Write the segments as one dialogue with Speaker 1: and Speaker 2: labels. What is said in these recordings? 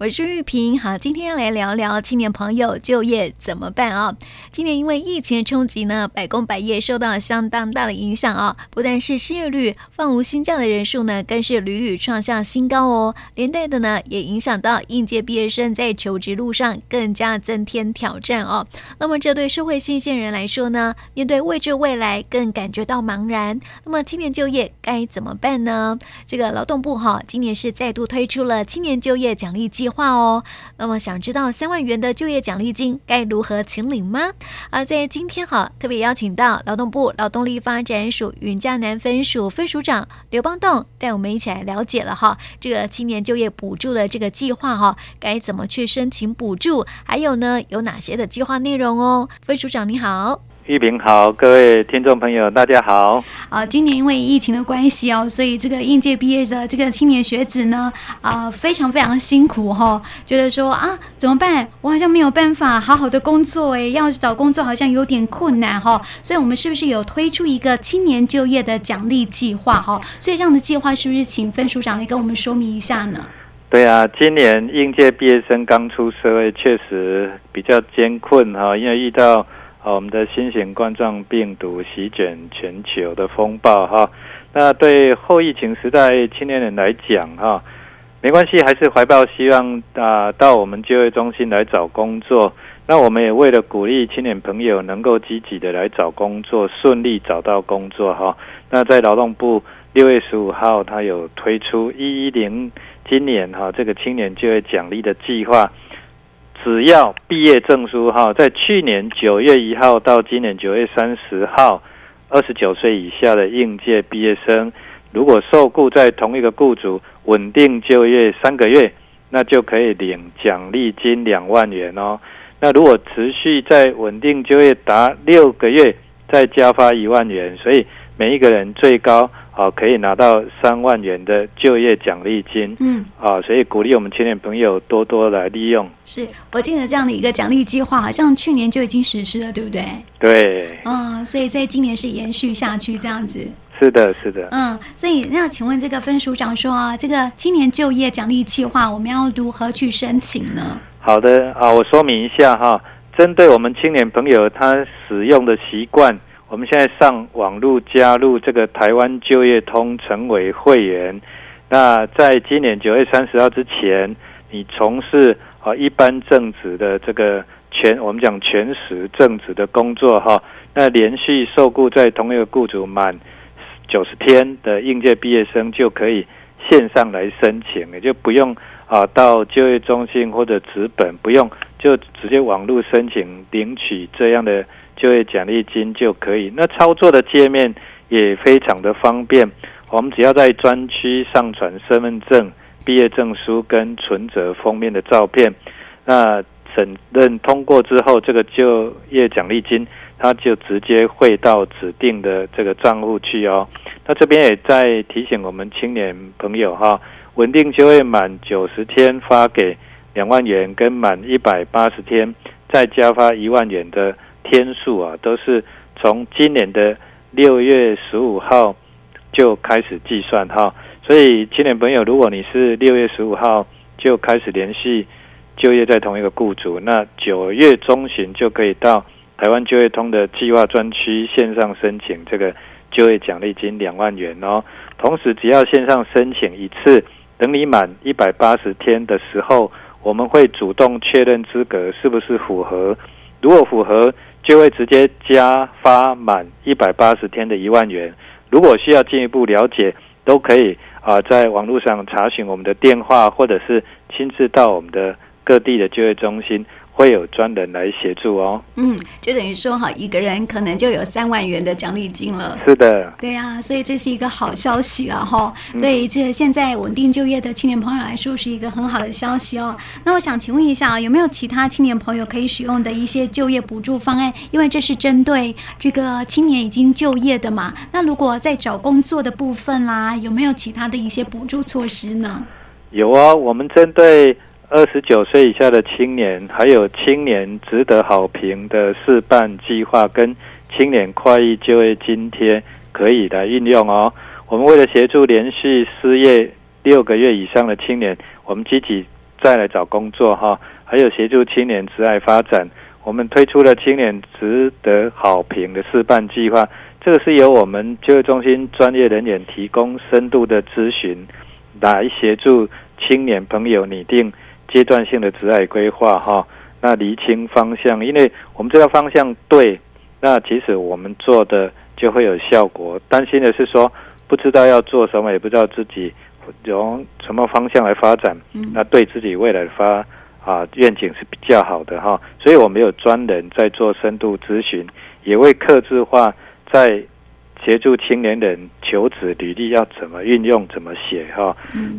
Speaker 1: 我是玉萍。好，今天来聊聊青年朋友就业怎么办啊？今年因为疫情的冲击呢，百工百业受到相当大的影响啊。不但是失业率、放无薪假的人数呢，更是屡屡创下新高哦。连带的呢，也影响到应届毕业生在求职路上更加增添挑战哦。那么，这对社会新鲜人来说呢，面对未知未来，更感觉到茫然。那么，青年就业该怎么办呢？这个劳动部哈，今年是再度推出了青年就业奖励计话哦。那么，想知道三万元的就业奖励金该如何请领吗？啊在今天哈，特别邀请到劳动部劳动力发展署云嘉南分署分署长刘邦栋，带我们一起来了解了哈，这个青年就业补助的这个计划哈，该怎么去申请补助？还有呢，有哪些的计划内容哦？分署长你好。
Speaker 2: 玉平好，各位听众朋友，大家好。
Speaker 1: 啊，今年因为疫情的关系哦，所以这个应届毕业的这个青年学子呢，啊，非常非常辛苦哈、哦。觉得说啊，怎么办？我好像没有办法好好的工作诶，要找工作好像有点困难哈、哦。所以我们是不是有推出一个青年就业的奖励计划哈？所以这样的计划是不是请分署长来跟我们说明一下呢？
Speaker 2: 对啊，今年应届毕业生刚出社会，确实比较艰困哈，因为遇到。好，我们的新型冠状病毒席卷全球的风暴哈，那对后疫情时代青年人来讲哈，没关系，还是怀抱希望啊，到我们就业中心来找工作。那我们也为了鼓励青年朋友能够积极的来找工作，顺利找到工作哈。那在劳动部六月十五号，他有推出一一零今年哈这个青年就业奖励的计划。只要毕业证书哈，在去年九月一号到今年九月三十号，二十九岁以下的应届毕业生，如果受雇在同一个雇主稳定就业三个月，那就可以领奖励金两万元哦。那如果持续在稳定就业达六个月，再加发一万元，所以每一个人最高。啊，可以拿到三万元的就业奖励金。嗯，啊，所以鼓励我们青年朋友多多来利用。
Speaker 1: 是我记得这样的一个奖励计划，好像去年就已经实施了，对不对？
Speaker 2: 对。
Speaker 1: 嗯，所以在今年是延续下去这样子。
Speaker 2: 是的，是的。
Speaker 1: 嗯，所以那请问这个分署长说啊，这个青年就业奖励计划，我们要如何去申请呢？
Speaker 2: 好的啊，我说明一下哈，针对我们青年朋友他使用的习惯。我们现在上网路加入这个台湾就业通，成为会员。那在今年九月三十号之前，你从事啊一般正职的这个全，我们讲全时正职的工作哈，那连续受雇在同一个雇主满九十天的应届毕业生，就可以线上来申请，也就不用啊到就业中心或者纸本，不用就直接网路申请领取这样的。就业奖励金就可以，那操作的界面也非常的方便。我们只要在专区上传身份证、毕业证书跟存折封面的照片，那审认通过之后，这个就业奖励金它就直接汇到指定的这个账户去哦。那这边也在提醒我们青年朋友哈，稳定就业满九十天发给两万元，跟满一百八十天再加发一万元的。天数啊，都是从今年的六月十五号就开始计算哈，所以青年朋友，如果你是六月十五号就开始联系就业在同一个雇主，那九月中旬就可以到台湾就业通的计划专区线上申请这个就业奖励金两万元哦。同时，只要线上申请一次，等你满一百八十天的时候，我们会主动确认资格是不是符合，如果符合。就会直接加发满一百八十天的一万元。如果需要进一步了解，都可以啊，在网络上查询我们的电话，或者是亲自到我们的各地的就业中心。会有专人来协助哦。
Speaker 1: 嗯，就等于说哈，一个人可能就有三万元的奖励金了。
Speaker 2: 是的。
Speaker 1: 对呀、啊，所以这是一个好消息了哈。对，这现在稳定就业的青年朋友来说是一个很好的消息哦。那我想请问一下啊，有没有其他青年朋友可以使用的一些就业补助方案？因为这是针对这个青年已经就业的嘛。那如果在找工作的部分啦，有没有其他的一些补助措施呢？
Speaker 2: 有啊，我们针对。二十九岁以下的青年，还有青年值得好评的试办计划跟青年快意就业津贴，可以来运用哦。我们为了协助连续失业六个月以上的青年，我们积极再来找工作哈，还有协助青年职涯发展。我们推出了青年值得好评的示范计划，这个是由我们就业中心专业人员提供深度的咨询，来协助青年朋友拟定阶段性的职涯规划哈，那厘清方向，因为我们这个方向对，那其实我们做的就会有效果。担心的是说不知道要做什么，也不知道自己从什么方向来发展，那对自己未来的发。啊，愿景是比较好的哈，所以我们有专人在做深度咨询，也会客制化在协助青年人求职履历要怎么运用、怎么写哈。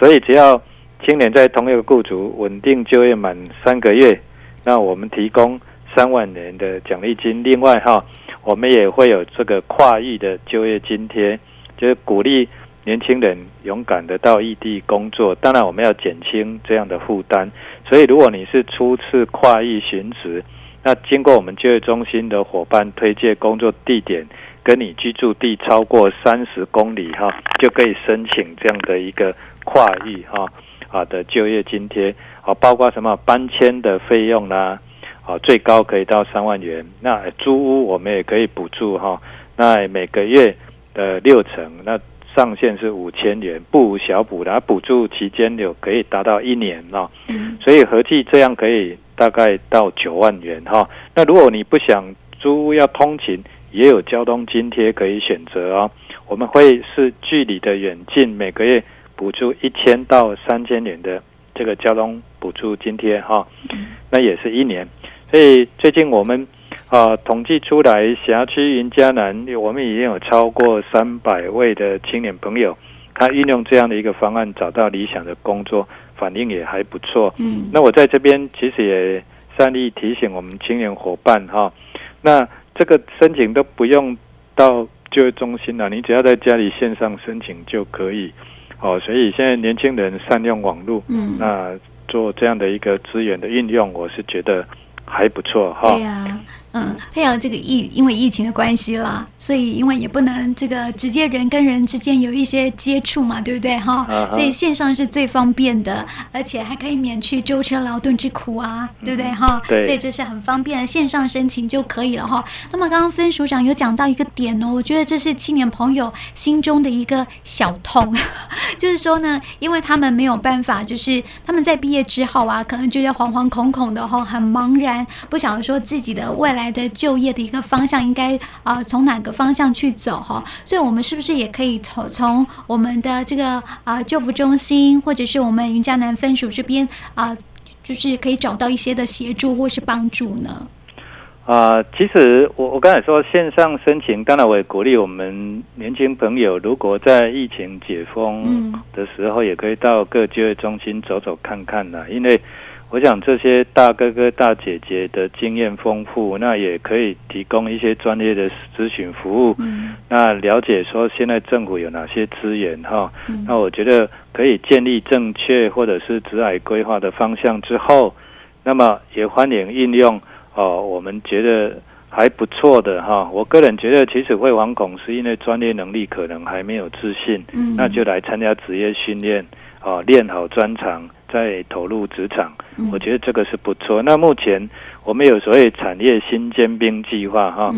Speaker 2: 所以只要青年在同一个雇主稳定就业满三个月，那我们提供三万元的奖励金。另外哈，我们也会有这个跨域的就业津贴，就是鼓励。年轻人勇敢的到异地工作，当然我们要减轻这样的负担。所以，如果你是初次跨域寻职，那经过我们就业中心的伙伴推荐工作地点跟你居住地超过三十公里哈，就可以申请这样的一个跨域哈啊的就业津贴啊，包括什么搬迁的费用啦啊，最高可以到三万元。那租屋我们也可以补助哈，那每个月的六成那。上限是五千元，不无小补的，补助期间有可以达到一年哦，所以合计这样可以大概到九万元哈。那如果你不想租屋要通勤，也有交通津贴可以选择哦。我们会是距离的远近，每个月补助一千到三千元的这个交通补助津贴哈，那也是一年。所以最近我们。啊，统计出来，辖区云嘉南，我们已经有超过三百位的青年朋友，他运用这样的一个方案找到理想的工作，反应也还不错。嗯，那我在这边其实也善意提醒我们青年伙伴哈，那这个申请都不用到就业中心了，你只要在家里线上申请就可以。哦，所以现在年轻人善用网络，嗯，那做这样的一个资源的运用，我是觉得还不错哈。对呀。
Speaker 1: 嗯，还有这个疫，因为疫情的关系啦，所以因为也不能这个直接人跟人之间有一些接触嘛，对不对哈？所以线上是最方便的，而且还可以免去舟车劳顿之苦啊，对不对哈？对，所以这是很方便的，线上申请就可以了哈。那么刚刚分署长有讲到一个点哦，我觉得这是青年朋友心中的一个小痛，就是说呢，因为他们没有办法，就是他们在毕业之后啊，可能就要惶惶恐恐的哈，很茫然，不晓得说自己的未来。的就业的一个方向应该啊从哪个方向去走哈？所以我们是不是也可以从从我们的这个啊就服中心或者是我们云嘉南分署这边啊，就是可以找到一些的协助或是帮助呢？
Speaker 2: 啊，其实我我刚才说线上申请，当然我也鼓励我们年轻朋友，如果在疫情解封的时候，也可以到各就业中心走走看看呢，因为。我想这些大哥哥大姐姐的经验丰富，那也可以提供一些专业的咨询服务。嗯，那了解说现在政府有哪些资源哈？那我觉得可以建立正确或者是职涯规划的方向之后，那么也欢迎应用哦。我们觉得还不错的哈。我个人觉得，其实会惶恐是因为专业能力可能还没有自信。嗯，那就来参加职业训练哦，练好专长。再投入职场，我觉得这个是不错。那目前我们有所谓产业新尖兵计划哈，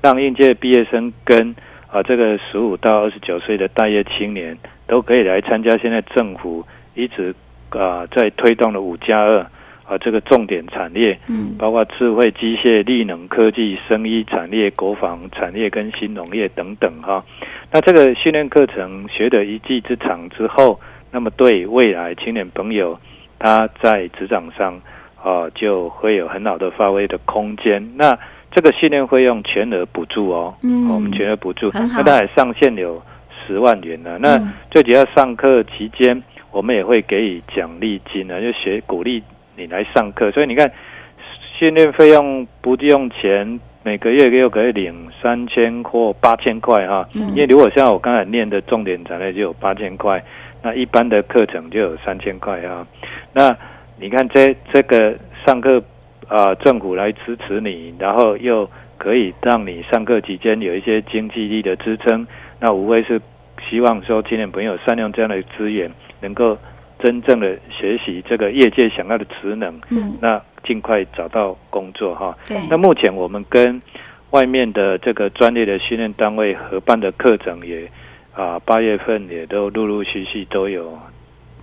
Speaker 2: 让应届毕业生跟啊这个十五到二十九岁的待业青年都可以来参加。现在政府一直啊在推动的五加二啊这个重点产业，包括智慧机械、力能科技、生医产业、国防产业跟新农业等等哈。那这个训练课程学得一技之长之后。那么对未来青年朋友，他在职场上啊、呃、就会有很好的发挥的空间。那这个训练费用全额补助哦，嗯，我们全额补助，那大概上限有十万元呢。那最主要上课期间，我们也会给予奖励金呢，就学鼓励你来上课。所以你看，训练费用不用钱，每个月又可以领三千或八千块哈。因为如果像我刚才念的重点产业就有八千块。那一般的课程就有三千块啊，那你看这这个上课啊，政府来支持你，然后又可以让你上课期间有一些经济力的支撑，那无非是希望说青年朋友善用这样的资源，能够真正的学习这个业界想要的职能，
Speaker 1: 嗯，
Speaker 2: 那尽快找到工作哈。
Speaker 1: 对。
Speaker 2: 那目前我们跟外面的这个专业的训练单位合办的课程也啊，八月份也都陆陆续续都有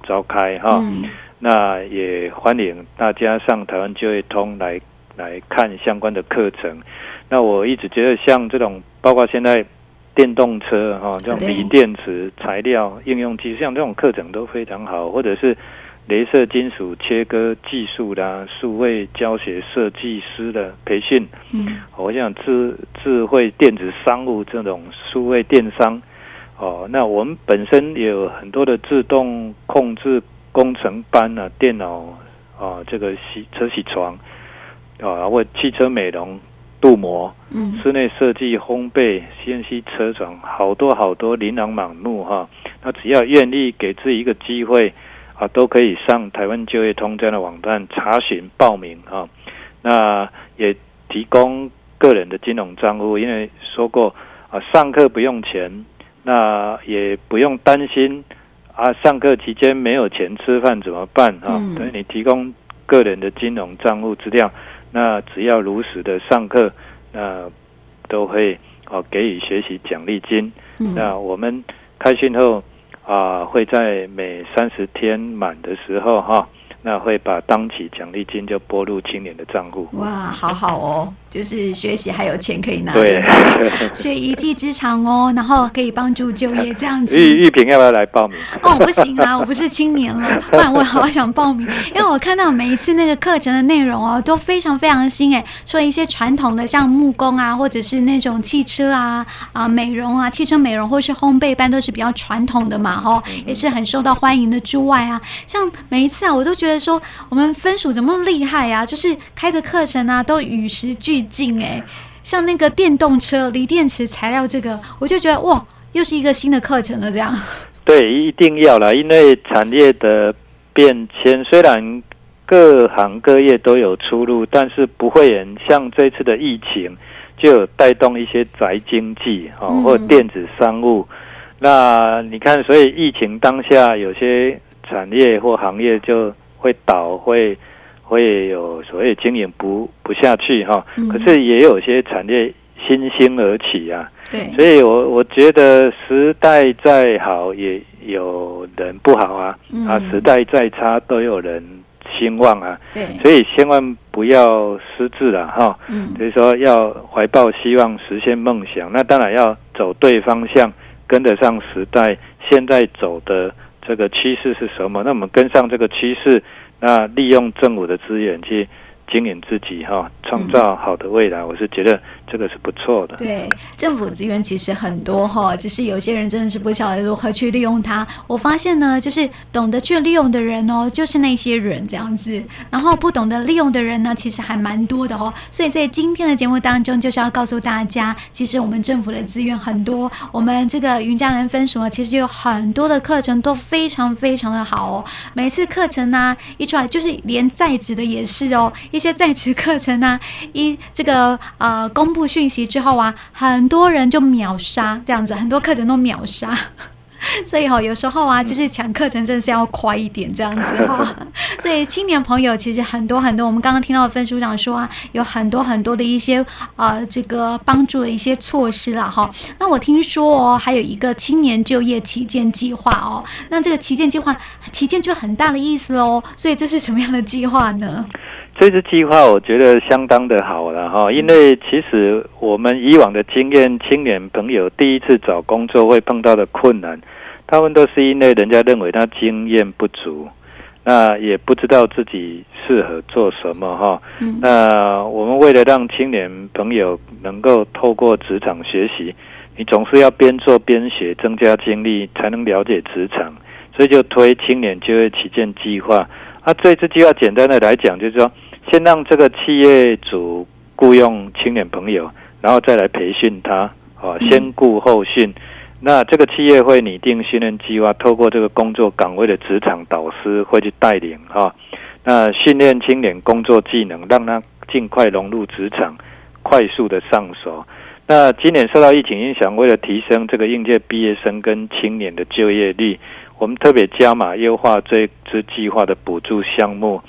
Speaker 2: 召开哈。嗯。那也欢迎大家上台湾就业通来来看相关的课程。那我一直觉得像这种，包括现在。电动车哈，这种锂电池材料应用技术，像这种课程都非常好，或者是镭射金属切割技术的数位教学设计师的培训。嗯，我想智智慧电子商务这种数位电商哦，那我们本身也有很多的自动控制工程班啊，电脑啊，这个洗车洗床啊，或汽车美容。镀膜、室内设计、烘焙、CNC 车床，好多好多琳琅满目哈。那只要愿意给自己一个机会啊，都可以上台湾就业通这样的网站查询报名啊。那也提供个人的金融账户，因为说过啊，上课不用钱，那也不用担心啊，上课期间没有钱吃饭怎么办啊？所以你提供个人的金融账户资料。那只要如实的上课，那都会哦给予学习奖励金。嗯、那我们开训后啊，会在每三十天满的时候哈。那会把当期奖励金就拨入青年的账户。
Speaker 1: 哇，好好哦，就是学习还有钱可以拿，对，对 学一技之长哦，然后可以帮助就业这样子。
Speaker 2: 玉玉萍要不要来报名？
Speaker 1: 哦，不行啊，我不是青年了，不然我好想报名，因为我看到每一次那个课程的内容哦，都非常非常新诶，说一些传统的像木工啊，或者是那种汽车啊啊美容啊，汽车美容或是烘焙班都是比较传统的嘛，哈，也是很受到欢迎的之外啊，像每一次啊，我都觉得。说我们分署怎么厉害啊？就是开的课程啊，都与时俱进哎。像那个电动车、锂电池材料这个，我就觉得哇，又是一个新的课程了。这样
Speaker 2: 对，一定要了，因为产业的变迁，虽然各行各业都有出路，但是不会很像这次的疫情，就有带动一些宅经济啊，或电子商务。嗯、那你看，所以疫情当下，有些产业或行业就。会倒，会会有所谓经营不不下去哈，嗯、可是也有些产业新兴而起啊。对，所以我我觉得时代再好也有人不好啊，嗯、啊时代再差都有人兴旺啊。对，所以千万不要失志了哈。嗯，所以说要怀抱希望，实现梦想。那当然要走对方向，跟得上时代现在走的。这个趋势是什么？那我们跟上这个趋势，那利用政府的资源去经营自己哈，创造好的未来。我是觉得。这个是不错的。
Speaker 1: 对，政府资源其实很多哈，只是有些人真的是不晓得如何去利用它。我发现呢，就是懂得去利用的人哦，就是那些人这样子。然后不懂得利用的人呢，其实还蛮多的哦。所以在今天的节目当中，就是要告诉大家，其实我们政府的资源很多。我们这个云嘉南分署呢，其实有很多的课程都非常非常的好哦。每次课程呢一出来，就是连在职的也是哦，一些在职课程呢，一这个呃公。部讯息之后啊，很多人就秒杀这样子，很多课程都秒杀，所以哈，有时候啊，就是抢课程真的是要快一点这样子哈。所以青年朋友其实很多很多，我们刚刚听到的分署长说啊，有很多很多的一些呃这个帮助的一些措施啦哈。那我听说哦，还有一个青年就业旗舰计划哦，那这个旗舰计划，旗舰就很大的意思喽。所以这是什么样的计划呢？
Speaker 2: 这次计划我觉得相当的好了哈，因为其实我们以往的经验，青年朋友第一次找工作会碰到的困难，他们都是因为人家认为他经验不足，那也不知道自己适合做什么哈。那我们为了让青年朋友能够透过职场学习，你总是要边做边学，增加经历，才能了解职场，所以就推青年就业旗舰计划。那这次计划简单的来讲，就是说。先让这个企业主雇佣青年朋友，然后再来培训他，啊，先雇后训。那这个企业会拟定训练计划，透过这个工作岗位的职场导师会去带领，哈，那训练青年工作技能，让他尽快融入职场，快速的上手。那今年受到疫情影响，为了提升这个应届毕业生跟青年的就业率，我们特别加码优化这支计划的补助项目。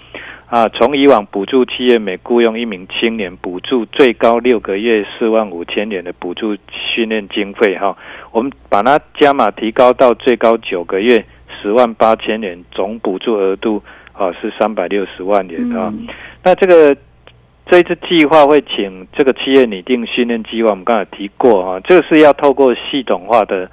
Speaker 2: 啊，从以往补助企业每雇佣一名青年，补助最高六个月四万五千元的补助训练经费哈，我们把它加码提高到最高九个月十万八千元，总补助额度啊是三百六十万元啊。嗯、那这个这一次计划会请这个企业拟定训练计划，我们刚才提过啊，这个是要透过系统化的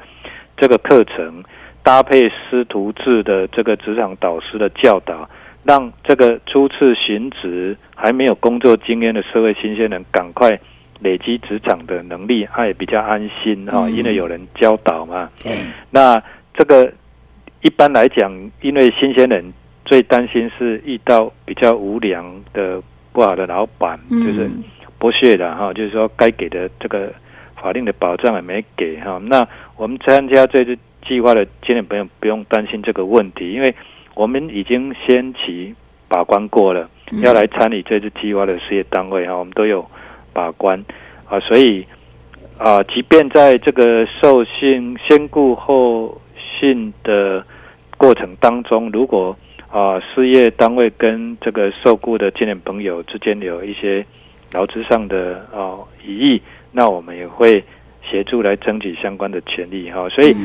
Speaker 2: 这个课程，搭配师徒制的这个职场导师的教导。让这个初次寻职还没有工作经验的社会新鲜人赶快累积职场的能力，他也比较安心哈，因为有人教导嘛。嗯。那这个一般来讲，因为新鲜人最担心是遇到比较无良的不好的老板，就是剥削的哈，就是说该给的这个法令的保障也没给哈。那我们参加这次计划的青年朋友不用担心这个问题，因为。我们已经先期把关过了，要来参与这次计划的事业单位哈，我们都有把关。啊，所以啊，即便在这个受信先顾后信的过程当中，如果啊事业单位跟这个受雇的青年朋友之间有一些劳资上的啊疑义，那我们也会协助来争取相关的权利哈，所以。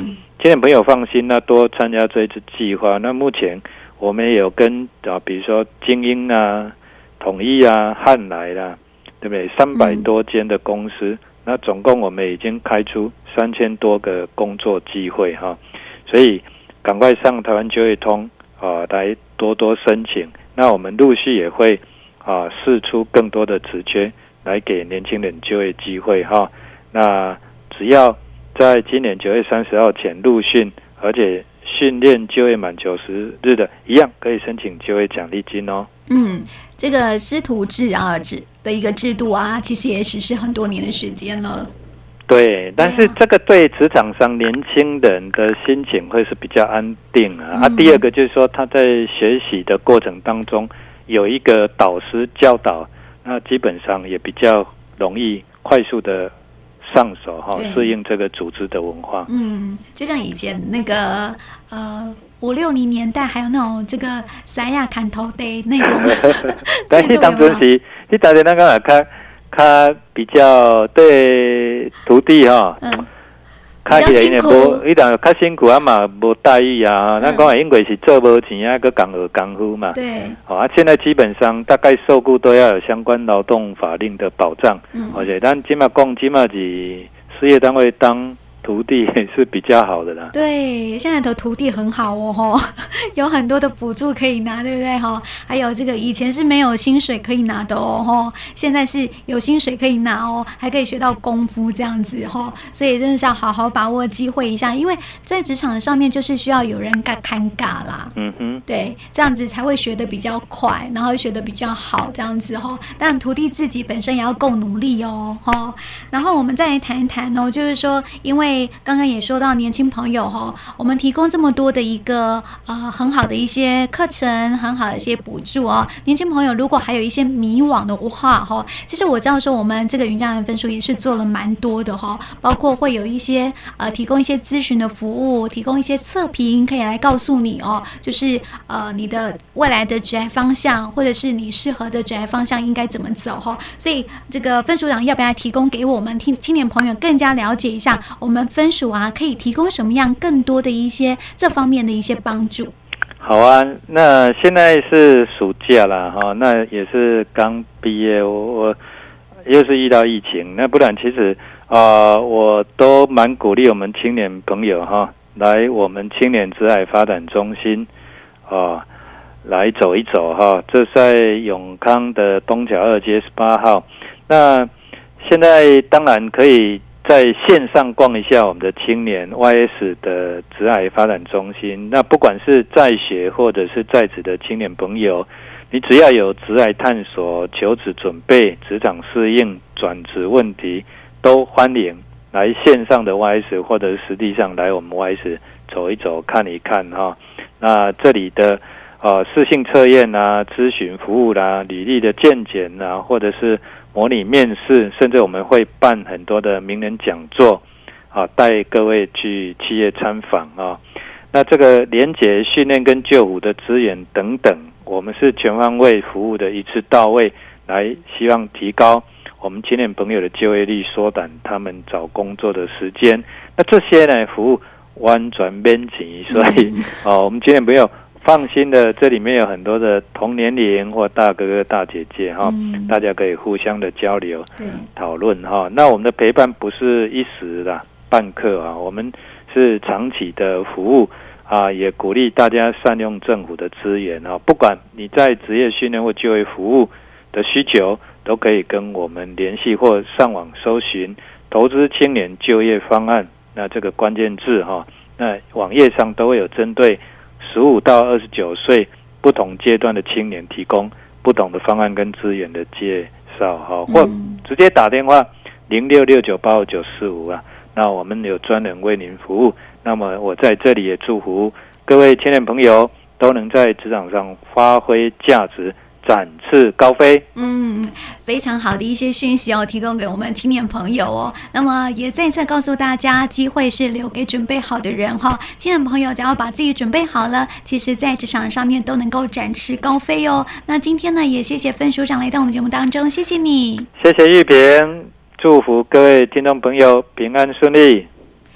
Speaker 2: 青年朋友放心，那多参加这一次计划。那目前我们也有跟啊，比如说精英啊、统一啊、汉来啦，对不对？三百多间的公司，嗯、那总共我们已经开出三千多个工作机会哈。所以赶快上台湾就业通啊，来多多申请。那我们陆续也会啊，试出更多的职缺来给年轻人就业机会哈。那只要。在今年九月三十号前入训，而且训练就业满九十日的，一样可以申请就业奖励金哦。
Speaker 1: 嗯，这个师徒制啊制的一个制度啊，其实也实施很多年的时间了。
Speaker 2: 对，但是这个对职场上年轻人的心情会是比较安定啊。嗯、啊，第二个就是说他在学习的过程当中有一个导师教导，那基本上也比较容易快速的。上手哈，适应这个组织的文化。
Speaker 1: 嗯，就像以前那个呃五六零年代，还有那种这个三亚砍头的那种
Speaker 2: 但是当时是，你大家那个看，他比较对徒弟哈。嗯比较辛苦，伊当较辛苦啊嘛，无待遇啊。咱讲因为是做无钱啊，搁讲学功夫嘛。对。好啊，现在基本上大概受雇都要有相关劳动法令的保障。嗯。而且咱起码讲，起码是事业单位当。徒弟也是比较好的啦。
Speaker 1: 对，现在的徒弟很好哦，吼，有很多的补助可以拿，对不对？哈，还有这个以前是没有薪水可以拿的哦，吼，现在是有薪水可以拿哦，还可以学到功夫这样子，哈，所以真的是要好好把握机会一下，因为在职场上面就是需要有人干看尬啦，嗯哼，对，这样子才会学的比较快，然后学的比较好，这样子哈。但徒弟自己本身也要够努力哦，哈。然后我们再来谈一谈哦，就是说，因为刚刚也说到年轻朋友哈，我们提供这么多的一个呃很好的一些课程，很好的一些补助哦。年轻朋友如果还有一些迷惘的话哈，其实我知道说我们这个云嘉南分数也是做了蛮多的哈，包括会有一些呃提供一些咨询的服务，提供一些测评可以来告诉你哦，就是呃你的未来的职业方向，或者是你适合的职业方向应该怎么走哈。所以这个分数长要不要提供给我们听青年朋友更加了解一下我们。分署啊，可以提供什么样更多的一些这方面的一些帮助？
Speaker 2: 好啊，那现在是暑假了哈，那也是刚毕业，我我又是遇到疫情，那不然其实啊、我都蛮鼓励我们青年朋友哈，来我们青年职涯发展中心啊、来走一走哈，这在永康的东桥二街十八号。那现在当然可以。在线上逛一下我们的青年 YS 的职涯发展中心。那不管是在学或者是在职的青年朋友，你只要有职涯探索、求职准备、职场适应、转职问题，都欢迎来线上的 YS 或者是实际上来我们 YS 走一走、看一看哈。那这里的呃适性测验啊、咨询服务啦、履历的健检啊，或者是。模拟面试，甚至我们会办很多的名人讲座，啊，带各位去企业参访啊。那这个连结训练跟救护的资源等等，我们是全方位服务的一次到位，来希望提高我们青年朋友的就业率，缩短他们找工作的时间。那这些呢，服务完全免钱，所以哦，我们青年朋友放心的，这里面有很多的同年龄或大哥哥大姐姐哈，大家可以互相的交流讨论哈。那我们的陪伴不是一时的半刻啊，我们。是长期的服务啊，也鼓励大家善用政府的资源啊。不管你在职业训练或就业服务的需求，都可以跟我们联系或上网搜寻“投资青年就业方案”。那这个关键字哈，那网页上都会有针对十五到二十九岁不同阶段的青年提供不同的方案跟资源的介绍哈，或直接打电话零六六九八五九四五啊。那我们有专人为您服务。那么我在这里也祝福各位青年朋友都能在职场上发挥价值，展翅高飞。
Speaker 1: 嗯，非常好的一些讯息哦，提供给我们青年朋友哦。那么也再次告诉大家，机会是留给准备好的人哈。青年朋友只要把自己准备好了，其实在职场上面都能够展翅高飞哦。那今天呢，也谢谢分署长来到我们节目当中，谢谢你。
Speaker 2: 谢谢玉萍。祝福各位听众朋友平安顺利。